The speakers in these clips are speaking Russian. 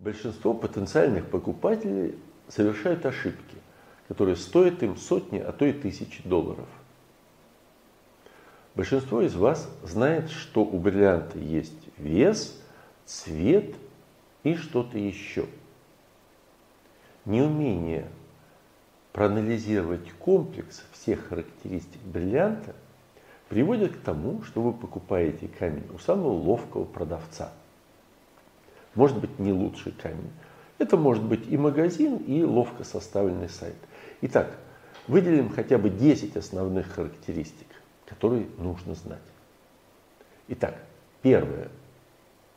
Большинство потенциальных покупателей совершают ошибки, которые стоят им сотни, а то и тысячи долларов. Большинство из вас знает, что у бриллианта есть вес, цвет и что-то еще. Неумение проанализировать комплекс всех характеристик бриллианта приводит к тому, что вы покупаете камень у самого ловкого продавца. Может быть не лучший камень. Это может быть и магазин, и ловко составленный сайт. Итак, выделим хотя бы 10 основных характеристик, которые нужно знать. Итак, первое,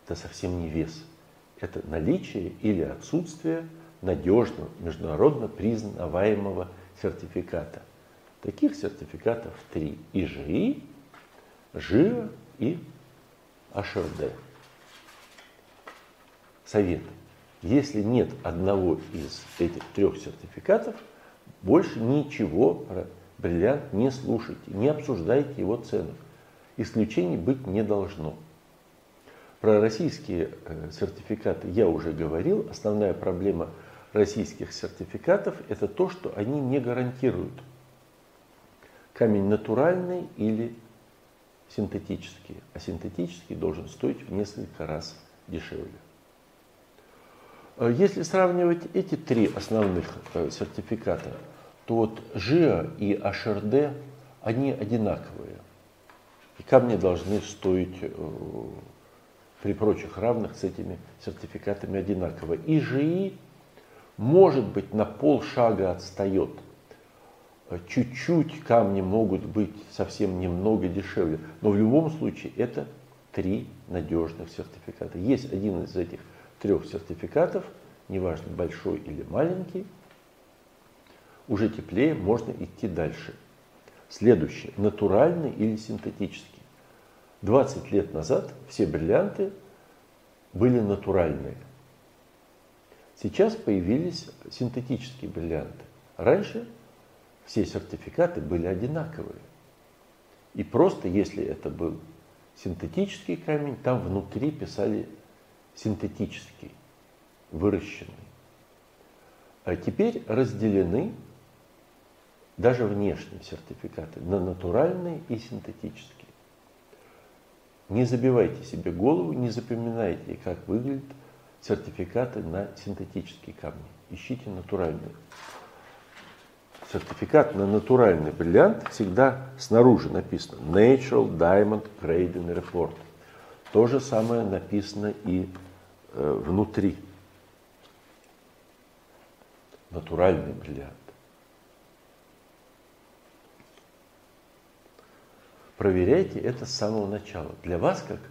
это совсем не вес. Это наличие или отсутствие надежного, международно признаваемого сертификата. Таких сертификатов три. ИЖИ, ЖИА и HRD. Совет. Если нет одного из этих трех сертификатов, больше ничего про бриллиант не слушайте, не обсуждайте его цену. Исключений быть не должно. Про российские э, сертификаты я уже говорил. Основная проблема российских сертификатов – это то, что они не гарантируют камень натуральный или синтетический. А синтетический должен стоить в несколько раз дешевле. Э, если сравнивать эти три основных э, сертификата, то вот ЖИА и HRD, они одинаковые. И камни должны стоить при прочих равных с этими сертификатами одинаково. И ЖИ, может быть, на полшага отстает. Чуть-чуть камни могут быть совсем немного дешевле. Но в любом случае это три надежных сертификата. Есть один из этих трех сертификатов, неважно большой или маленький, уже теплее, можно идти дальше. Следующее. Натуральный или синтетический. 20 лет назад все бриллианты были натуральные. Сейчас появились синтетические бриллианты. Раньше все сертификаты были одинаковые. И просто если это был синтетический камень, там внутри писали синтетический, выращенный. А теперь разделены даже внешние сертификаты на натуральные и синтетические. Не забивайте себе голову, не запоминайте, как выглядят сертификаты на синтетические камни. Ищите натуральные. Сертификат на натуральный бриллиант всегда снаружи написано Natural Diamond Grading Report. То же самое написано и э, внутри. Натуральный бриллиант. проверяйте это с самого начала. Для вас, как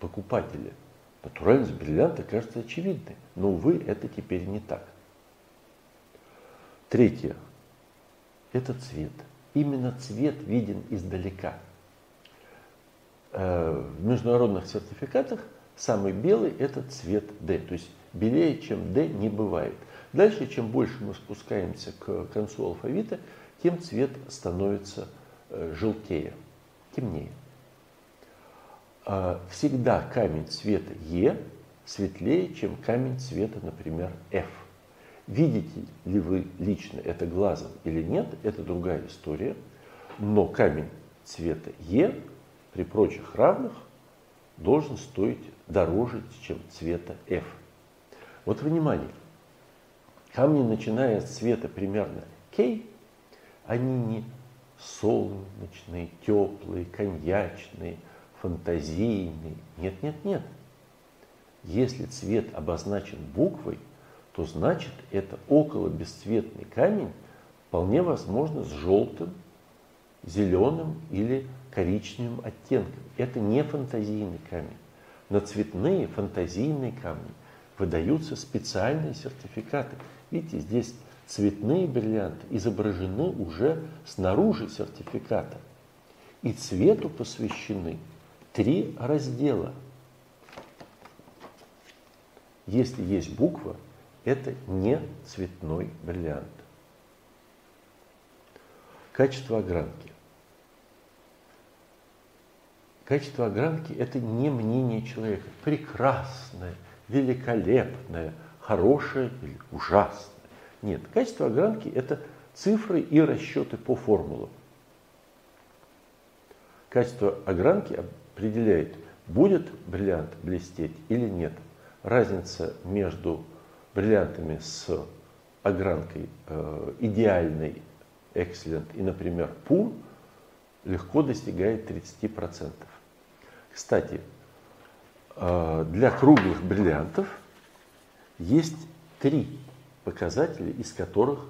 покупателя, натуральность бриллианта кажется очевидной, но, увы, это теперь не так. Третье. Это цвет. Именно цвет виден издалека. Э, в международных сертификатах самый белый это цвет D, то есть белее, чем D не бывает. Дальше, чем больше мы спускаемся к концу алфавита, тем цвет становится э, желтее темнее. А, всегда камень цвета Е светлее, чем камень цвета, например, F. Видите ли вы лично это глазом или нет, это другая история. Но камень цвета Е при прочих равных должен стоить дороже, чем цвета F. Вот внимание. Камни, начиная с цвета примерно K, они не солнечные, теплые, коньячные, фантазийные. Нет, нет, нет. Если цвет обозначен буквой, то значит это около бесцветный камень, вполне возможно с желтым, зеленым или коричневым оттенком. Это не фантазийный камень. На цветные фантазийные камни выдаются специальные сертификаты. Видите, здесь цветные бриллианты изображены уже снаружи сертификата. И цвету посвящены три раздела. Если есть буква, это не цветной бриллиант. Качество огранки. Качество огранки – это не мнение человека. Прекрасное, великолепное, хорошее или ужасное. Нет, качество огранки – это цифры и расчеты по формулам. Качество огранки определяет, будет бриллиант блестеть или нет. Разница между бриллиантами с огранкой э, идеальной, excellent и, например, pur легко достигает 30%. Кстати, э, для круглых бриллиантов есть три показателя, из которых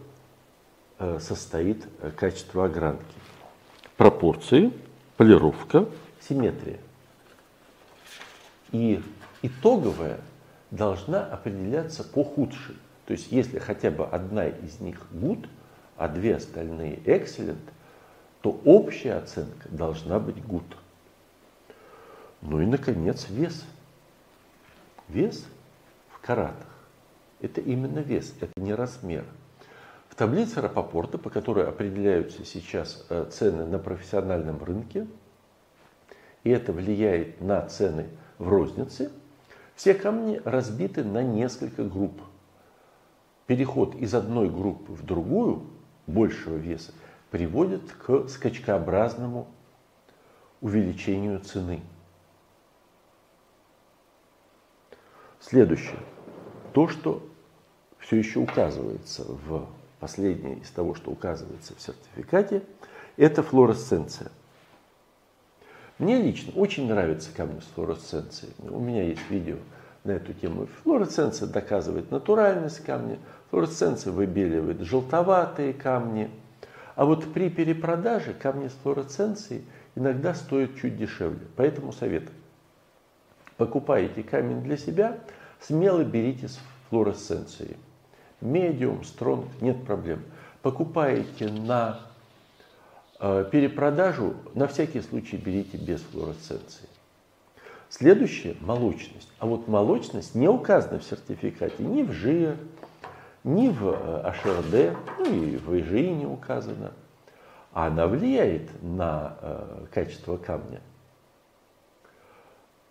э, состоит э, качество огранки. Пропорции, полировка, симметрия. И итоговая должна определяться по худшей. То есть если хотя бы одна из них good, а две остальные excellent, то общая оценка должна быть good. Ну и, наконец, вес. Вес в каратах. Это именно вес, это не размер. В таблице Рапопорта, по которой определяются сейчас э, цены на профессиональном рынке, и это влияет на цены в рознице, все камни разбиты на несколько групп. Переход из одной группы в другую, большего веса, приводит к скачкообразному увеличению цены. Следующее. То, что все еще указывается в последнее из того, что указывается в сертификате, это флуоресценция. Мне лично очень нравятся камни с флуоресценцией. У меня есть видео на эту тему. Флуоресценция доказывает натуральность камня, флуоресценция выбеливает желтоватые камни. А вот при перепродаже камни с флуоресценцией иногда стоят чуть дешевле. Поэтому совет. Покупаете камень для себя, смело берите с флуоресценцией. Медиум, стронг, нет проблем. Покупаете на э, перепродажу, на всякий случай берите без флуоресценции. Следующее – молочность. А вот молочность не указана в сертификате ни в ЖИР, ни в HRD, э, ну и в ИЖИ не указано. А она влияет на э, качество камня.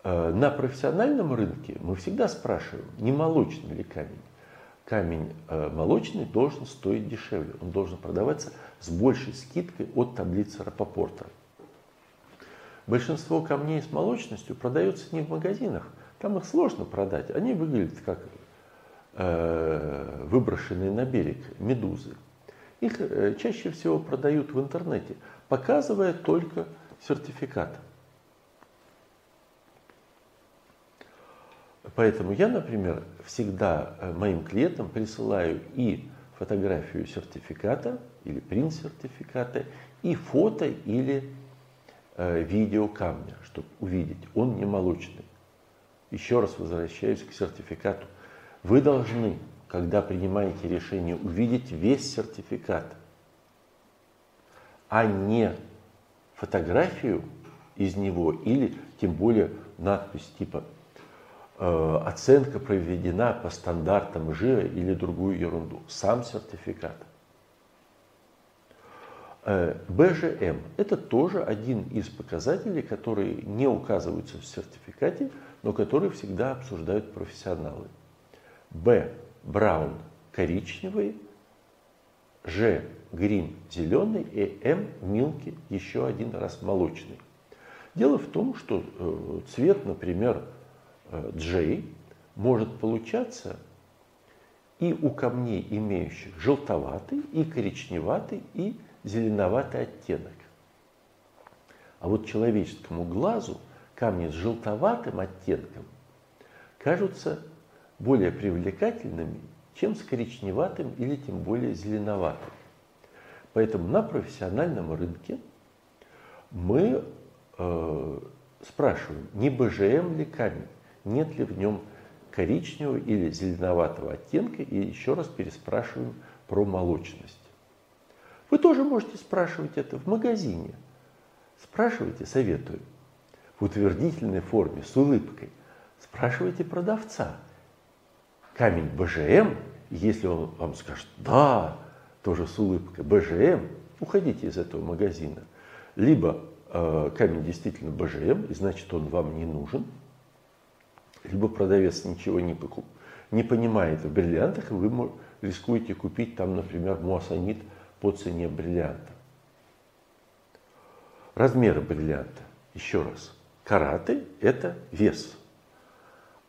Э, на профессиональном рынке мы всегда спрашиваем, не молочный ли камень. Камень э, молочный должен стоить дешевле, он должен продаваться с большей скидкой от таблицы Рапопорта. Большинство камней с молочностью продается не в магазинах. Там их сложно продать. Они выглядят как э, выброшенные на берег медузы. Их чаще всего продают в интернете, показывая только сертификат. Поэтому я, например, всегда э, моим клиентам присылаю и фотографию сертификата или принт сертификата, и фото или Э, видео камня, чтобы увидеть, он не молочный. Еще раз возвращаюсь к сертификату. Вы должны, когда принимаете решение, увидеть весь сертификат, а не фотографию из него или тем более надпись типа оценка проведена по стандартам ЖИА или другую ерунду. Сам сертификат. Э, БЖМ – это тоже один из показателей, которые не указываются в сертификате, но которые всегда обсуждают профессионалы. Б – браун – коричневый, Ж – грин – зеленый и М – милки – еще один раз молочный. Дело в том, что э, цвет, например, J может получаться и у камней, имеющих желтоватый, и коричневатый, и зеленоватый оттенок. А вот человеческому глазу камни с желтоватым оттенком кажутся более привлекательными, чем с коричневатым или тем более зеленоватым. Поэтому на профессиональном рынке мы э, спрашиваем, не БЖМ ли камень, нет ли в нем коричневого или зеленоватого оттенка, и еще раз переспрашиваем про молочность. Вы тоже можете спрашивать это в магазине. Спрашивайте, советую. В утвердительной форме, с улыбкой. Спрашивайте продавца. Камень БЖМ, если он вам скажет «да», тоже с улыбкой, БЖМ, уходите из этого магазина. Либо э, камень действительно БЖМ, и значит он вам не нужен, либо продавец ничего не, покуп, не понимает в бриллиантах, вы рискуете купить там, например, муассанит по цене бриллианта. Размеры бриллианта. Еще раз. Караты – это вес.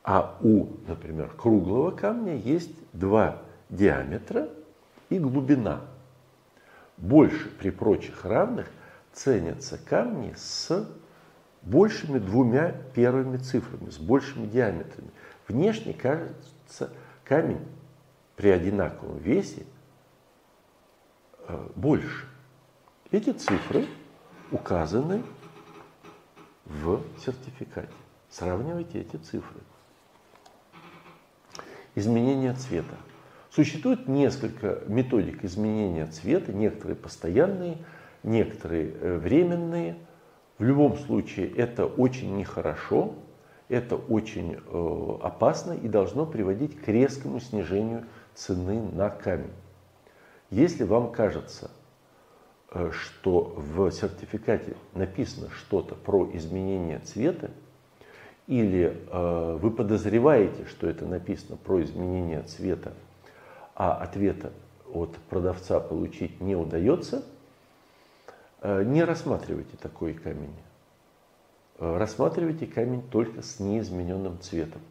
А у, например, круглого камня есть два диаметра и глубина. Больше при прочих равных ценятся камни с большими двумя первыми цифрами, с большими диаметрами. Внешне кажется камень при одинаковом весе э, больше. Эти цифры указаны в сертификате. Сравнивайте эти цифры. Изменение цвета. Существует несколько методик изменения цвета, некоторые постоянные, некоторые э, временные. В любом случае это очень нехорошо, это очень э, опасно и должно приводить к резкому снижению цены на камень. Если вам кажется, э, что в сертификате написано что-то про изменение цвета, или э, вы подозреваете, что это написано про изменение цвета, а ответа от продавца получить не удается, не рассматривайте такой камень. Э, рассматривайте камень только с неизмененным цветом.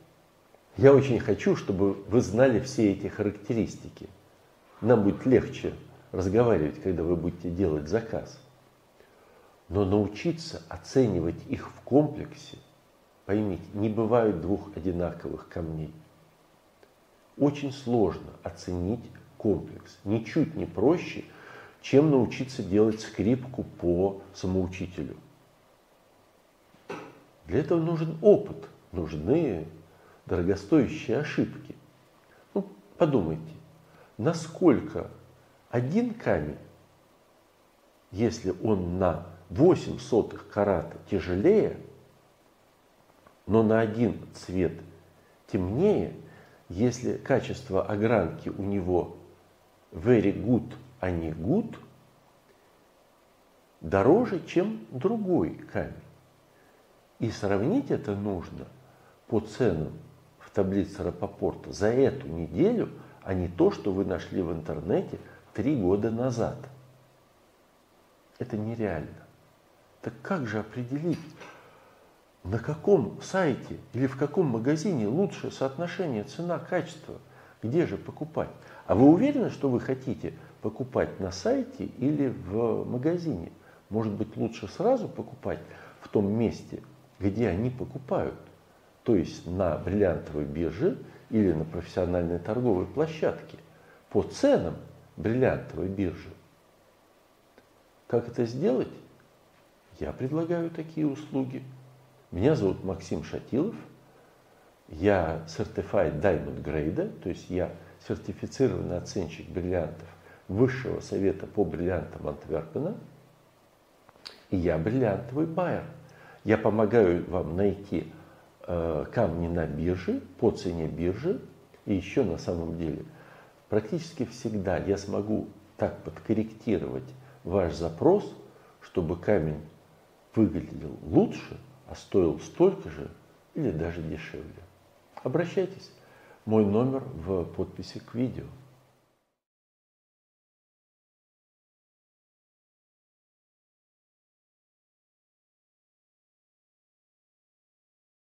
Я очень хочу, чтобы вы знали все эти характеристики. Нам будет легче разговаривать, когда вы будете делать заказ. Но научиться оценивать их в комплексе – Поймите, не бывает двух одинаковых камней. Очень сложно оценить комплекс. Ничуть не проще, чем научиться делать скрипку по самоучителю. Для этого нужен опыт, нужны дорогостоящие ошибки. Ну, подумайте, насколько один камень, если он на 8 сотых карата тяжелее – но на один цвет темнее, если качество огранки у него very good, не good, дороже, чем другой камень. И сравнить это нужно по ценам в таблице Рапопорта за эту неделю, а не то, что вы нашли в интернете три года назад. Это нереально. Так как же определить, на каком сайте или в каком магазине лучшее соотношение цена-качество, где же покупать. А вы уверены, что вы хотите покупать на сайте или в магазине? Может быть, лучше сразу покупать в том месте, где они покупают, то есть на бриллиантовой бирже или на профессиональной торговой площадке по ценам бриллиантовой биржи. Как это сделать? Я предлагаю такие услуги. Меня зовут Максим Шатилов. Я Certified Diamond Grade, то есть я сертифицированный оценщик бриллиантов Высшего совета по бриллиантам Антверпена. И я бриллиантовый байер. Я помогаю вам найти э, камни на бирже, по цене биржи. И еще на самом деле, практически всегда я смогу так подкорректировать ваш запрос, чтобы камень выглядел лучше – а стоил столько же или даже дешевле. Обращайтесь. Мой номер в подписи к видео.